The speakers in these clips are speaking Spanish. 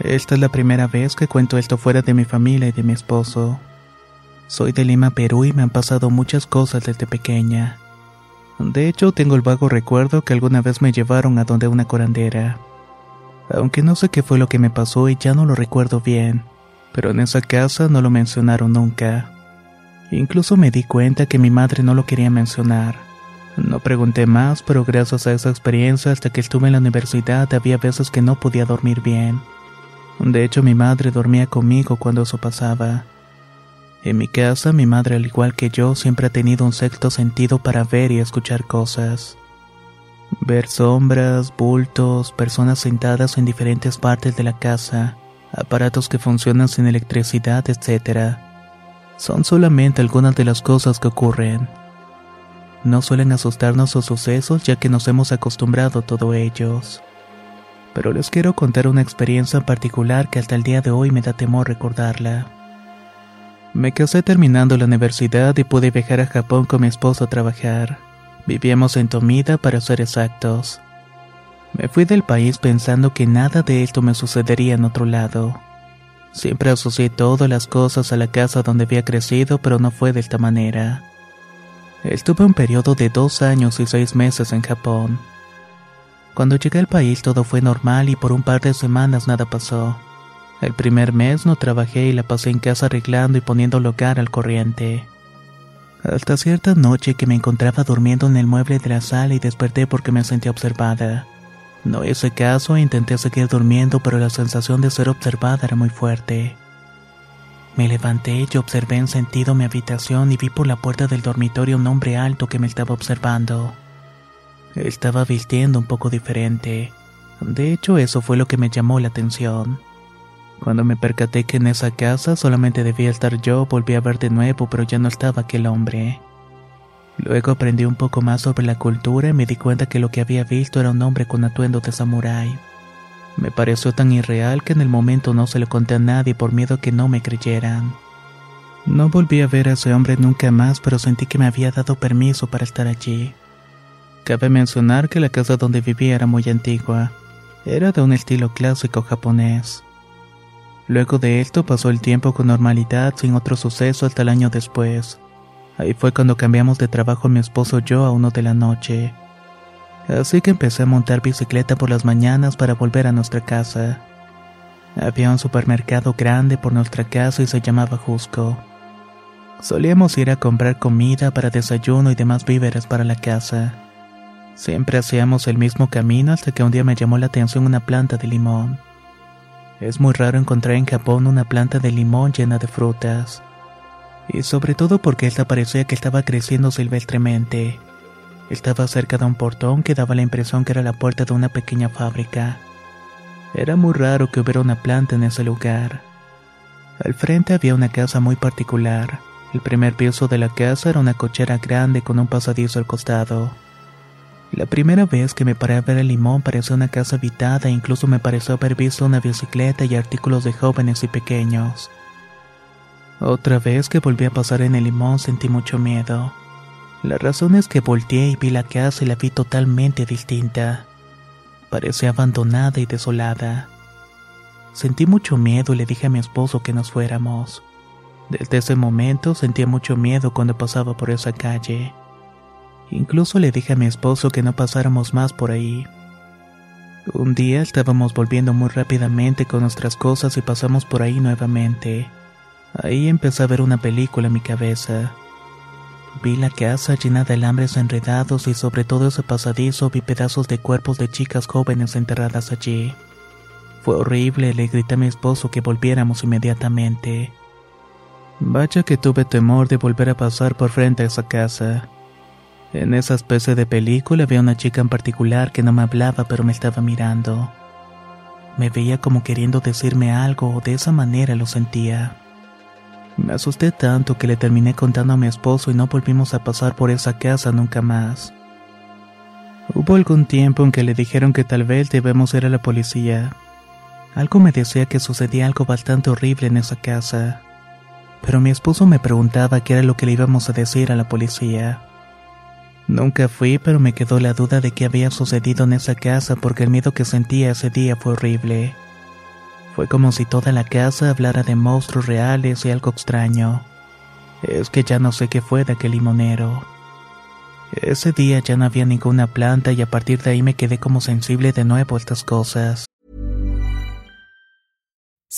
Esta es la primera vez que cuento esto fuera de mi familia y de mi esposo. Soy de Lima, Perú y me han pasado muchas cosas desde pequeña. De hecho, tengo el vago recuerdo que alguna vez me llevaron a donde una curandera. Aunque no sé qué fue lo que me pasó y ya no lo recuerdo bien, pero en esa casa no lo mencionaron nunca. Incluso me di cuenta que mi madre no lo quería mencionar. No pregunté más, pero gracias a esa experiencia hasta que estuve en la universidad había veces que no podía dormir bien. De hecho, mi madre dormía conmigo cuando eso pasaba. En mi casa, mi madre, al igual que yo, siempre ha tenido un sexto sentido para ver y escuchar cosas. Ver sombras, bultos, personas sentadas en diferentes partes de la casa, aparatos que funcionan sin electricidad, etc. Son solamente algunas de las cosas que ocurren. No suelen asustarnos los sucesos ya que nos hemos acostumbrado a todo ellos pero les quiero contar una experiencia en particular que hasta el día de hoy me da temor recordarla. Me casé terminando la universidad y pude viajar a Japón con mi esposo a trabajar. Vivíamos en Tomida para ser exactos. Me fui del país pensando que nada de esto me sucedería en otro lado. Siempre asocié todas las cosas a la casa donde había crecido, pero no fue de esta manera. Estuve un periodo de dos años y seis meses en Japón. Cuando llegué al país todo fue normal y por un par de semanas nada pasó. El primer mes no trabajé y la pasé en casa arreglando y poniendo lugar al corriente. Hasta cierta noche que me encontraba durmiendo en el mueble de la sala y desperté porque me sentía observada. No hice caso e intenté seguir durmiendo, pero la sensación de ser observada era muy fuerte. Me levanté y observé en sentido mi habitación y vi por la puerta del dormitorio un hombre alto que me estaba observando. Estaba vistiendo un poco diferente. De hecho, eso fue lo que me llamó la atención. Cuando me percaté que en esa casa solamente debía estar yo, volví a ver de nuevo, pero ya no estaba aquel hombre. Luego aprendí un poco más sobre la cultura y me di cuenta que lo que había visto era un hombre con atuendo de samurái. Me pareció tan irreal que en el momento no se lo conté a nadie por miedo a que no me creyeran. No volví a ver a ese hombre nunca más, pero sentí que me había dado permiso para estar allí. Cabe mencionar que la casa donde vivía era muy antigua. Era de un estilo clásico japonés. Luego de esto pasó el tiempo con normalidad sin otro suceso hasta el año después. Ahí fue cuando cambiamos de trabajo mi esposo y yo a uno de la noche. Así que empecé a montar bicicleta por las mañanas para volver a nuestra casa. Había un supermercado grande por nuestra casa y se llamaba Jusco. Solíamos ir a comprar comida para desayuno y demás víveres para la casa. Siempre hacíamos el mismo camino hasta que un día me llamó la atención una planta de limón. Es muy raro encontrar en Japón una planta de limón llena de frutas. Y sobre todo porque esta parecía que estaba creciendo silvestremente. Estaba cerca de un portón que daba la impresión que era la puerta de una pequeña fábrica. Era muy raro que hubiera una planta en ese lugar. Al frente había una casa muy particular. El primer piso de la casa era una cochera grande con un pasadizo al costado. La primera vez que me paré a ver el limón pareció una casa habitada e incluso me pareció haber visto una bicicleta y artículos de jóvenes y pequeños. Otra vez que volví a pasar en el limón sentí mucho miedo. La razón es que volteé y vi la casa y la vi totalmente distinta. Parecía abandonada y desolada. Sentí mucho miedo y le dije a mi esposo que nos fuéramos. Desde ese momento sentía mucho miedo cuando pasaba por esa calle. Incluso le dije a mi esposo que no pasáramos más por ahí. Un día estábamos volviendo muy rápidamente con nuestras cosas y pasamos por ahí nuevamente. Ahí empecé a ver una película en mi cabeza. Vi la casa llena de alambres enredados y sobre todo ese pasadizo vi pedazos de cuerpos de chicas jóvenes enterradas allí. Fue horrible, le grité a mi esposo que volviéramos inmediatamente. Vaya que tuve temor de volver a pasar por frente a esa casa. En esa especie de película había una chica en particular que no me hablaba pero me estaba mirando. Me veía como queriendo decirme algo o de esa manera lo sentía. Me asusté tanto que le terminé contando a mi esposo y no volvimos a pasar por esa casa nunca más. Hubo algún tiempo en que le dijeron que tal vez debemos ir a la policía. Algo me decía que sucedía algo bastante horrible en esa casa. Pero mi esposo me preguntaba qué era lo que le íbamos a decir a la policía. Nunca fui, pero me quedó la duda de qué había sucedido en esa casa porque el miedo que sentía ese día fue horrible. Fue como si toda la casa hablara de monstruos reales y algo extraño. Es que ya no sé qué fue de aquel limonero. Ese día ya no había ninguna planta y a partir de ahí me quedé como sensible de nuevo a estas cosas.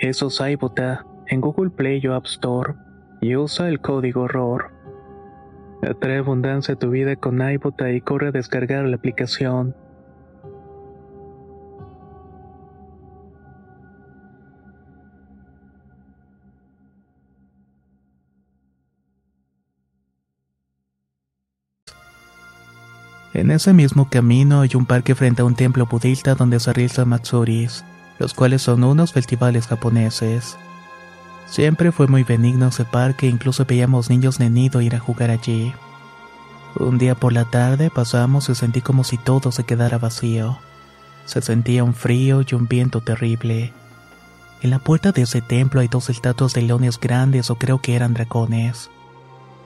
Eso es iBota en Google Play o App Store y usa el código horror. Atrae abundancia a tu vida con iBota y corre a descargar la aplicación. En ese mismo camino hay un parque frente a un templo budista donde se realizan matsuris, los cuales son unos festivales japoneses. Siempre fue muy benigno ese parque, incluso veíamos niños de nido ir a jugar allí. Un día por la tarde pasamos y sentí como si todo se quedara vacío. Se sentía un frío y un viento terrible. En la puerta de ese templo hay dos estatuas de leones grandes o creo que eran dragones.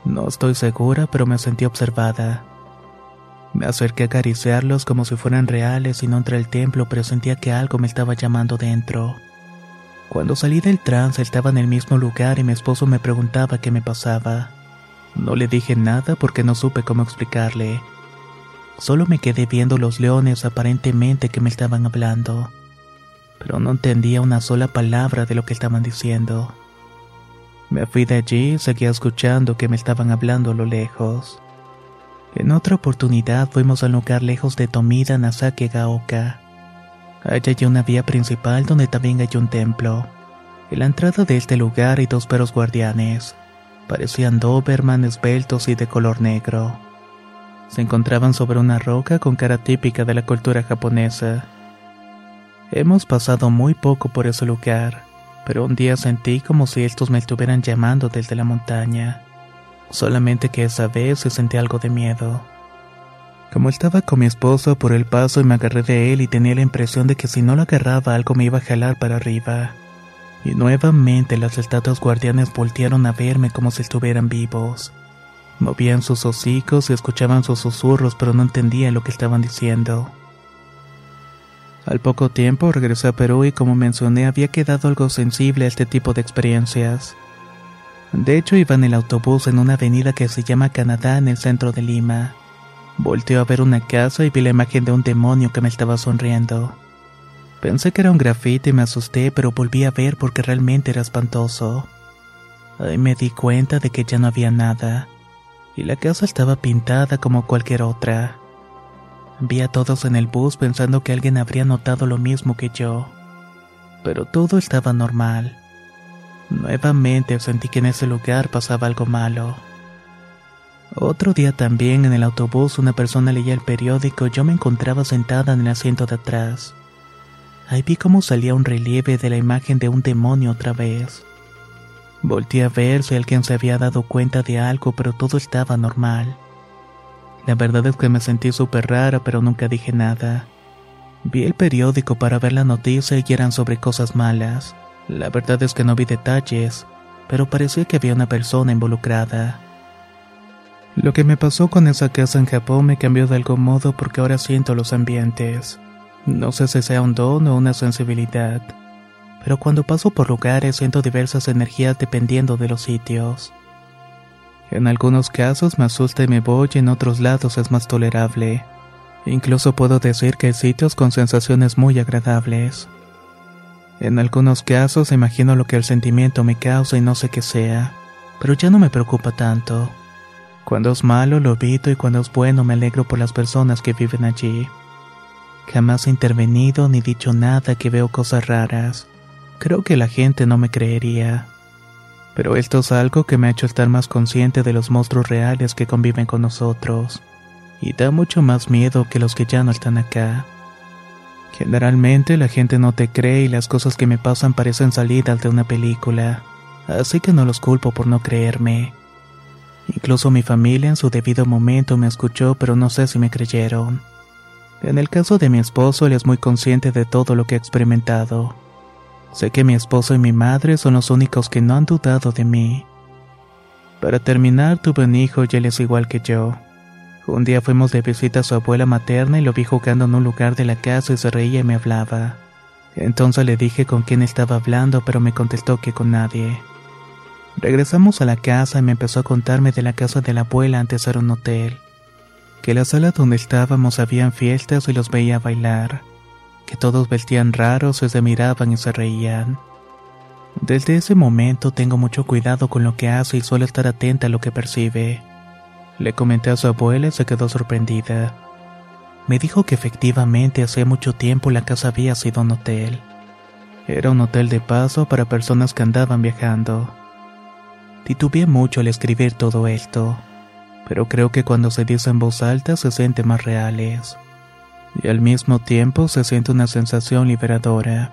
No estoy segura, pero me sentí observada. Me acerqué a acariciarlos como si fueran reales y no entré al templo, pero sentía que algo me estaba llamando dentro. Cuando salí del trance estaba en el mismo lugar y mi esposo me preguntaba qué me pasaba. No le dije nada porque no supe cómo explicarle. Solo me quedé viendo los leones aparentemente que me estaban hablando, pero no entendía una sola palabra de lo que estaban diciendo. Me fui de allí y seguía escuchando que me estaban hablando a lo lejos. En otra oportunidad fuimos al lugar lejos de Tomida, Nasake Gaoka. Allá hay una vía principal donde también hay un templo. En la entrada de este lugar hay dos perros guardianes. Parecían Doberman esbeltos y de color negro. Se encontraban sobre una roca con cara típica de la cultura japonesa. Hemos pasado muy poco por ese lugar, pero un día sentí como si estos me estuvieran llamando desde la montaña. Solamente que esa vez se sentí algo de miedo. Como estaba con mi esposo por el paso y me agarré de él y tenía la impresión de que si no lo agarraba algo me iba a jalar para arriba. Y nuevamente las estatuas guardianes voltearon a verme como si estuvieran vivos. Movían sus hocicos y escuchaban sus susurros, pero no entendía lo que estaban diciendo. Al poco tiempo regresé a Perú y como mencioné había quedado algo sensible a este tipo de experiencias. De hecho iba en el autobús en una avenida que se llama Canadá en el centro de Lima. Volteó a ver una casa y vi la imagen de un demonio que me estaba sonriendo. Pensé que era un grafite y me asusté, pero volví a ver porque realmente era espantoso. Ahí me di cuenta de que ya no había nada y la casa estaba pintada como cualquier otra. Vi a todos en el bus pensando que alguien habría notado lo mismo que yo, pero todo estaba normal. Nuevamente sentí que en ese lugar pasaba algo malo. Otro día también en el autobús una persona leía el periódico yo me encontraba sentada en el asiento de atrás. Ahí vi cómo salía un relieve de la imagen de un demonio otra vez. Volté a ver si alguien se había dado cuenta de algo, pero todo estaba normal. La verdad es que me sentí súper rara, pero nunca dije nada. Vi el periódico para ver la noticia y eran sobre cosas malas. La verdad es que no vi detalles, pero parecía que había una persona involucrada. Lo que me pasó con esa casa en Japón me cambió de algún modo porque ahora siento los ambientes. No sé si sea un don o una sensibilidad pero cuando paso por lugares siento diversas energías dependiendo de los sitios. En algunos casos me asusta y me voy, y en otros lados es más tolerable. Incluso puedo decir que hay sitios con sensaciones muy agradables. En algunos casos imagino lo que el sentimiento me causa y no sé qué sea, pero ya no me preocupa tanto. Cuando es malo lo evito y cuando es bueno me alegro por las personas que viven allí. Jamás he intervenido ni dicho nada que veo cosas raras. Creo que la gente no me creería. Pero esto es algo que me ha hecho estar más consciente de los monstruos reales que conviven con nosotros. Y da mucho más miedo que los que ya no están acá. Generalmente la gente no te cree y las cosas que me pasan parecen salidas de una película. Así que no los culpo por no creerme. Incluso mi familia en su debido momento me escuchó, pero no sé si me creyeron. En el caso de mi esposo, él es muy consciente de todo lo que ha experimentado. Sé que mi esposo y mi madre son los únicos que no han dudado de mí. Para terminar, tuve un hijo y él es igual que yo. Un día fuimos de visita a su abuela materna y lo vi jugando en un lugar de la casa y se reía y me hablaba. Entonces le dije con quién estaba hablando, pero me contestó que con nadie. Regresamos a la casa y me empezó a contarme de la casa de la abuela antes era un hotel. Que la sala donde estábamos habían fiestas y los veía bailar que todos vestían raros y se miraban y se reían. Desde ese momento tengo mucho cuidado con lo que hace y suelo estar atenta a lo que percibe. Le comenté a su abuela y se quedó sorprendida. Me dijo que efectivamente hace mucho tiempo la casa había sido un hotel. Era un hotel de paso para personas que andaban viajando. Titubeé mucho al escribir todo esto, pero creo que cuando se dice en voz alta se siente más reales y al mismo tiempo se siente una sensación liberadora.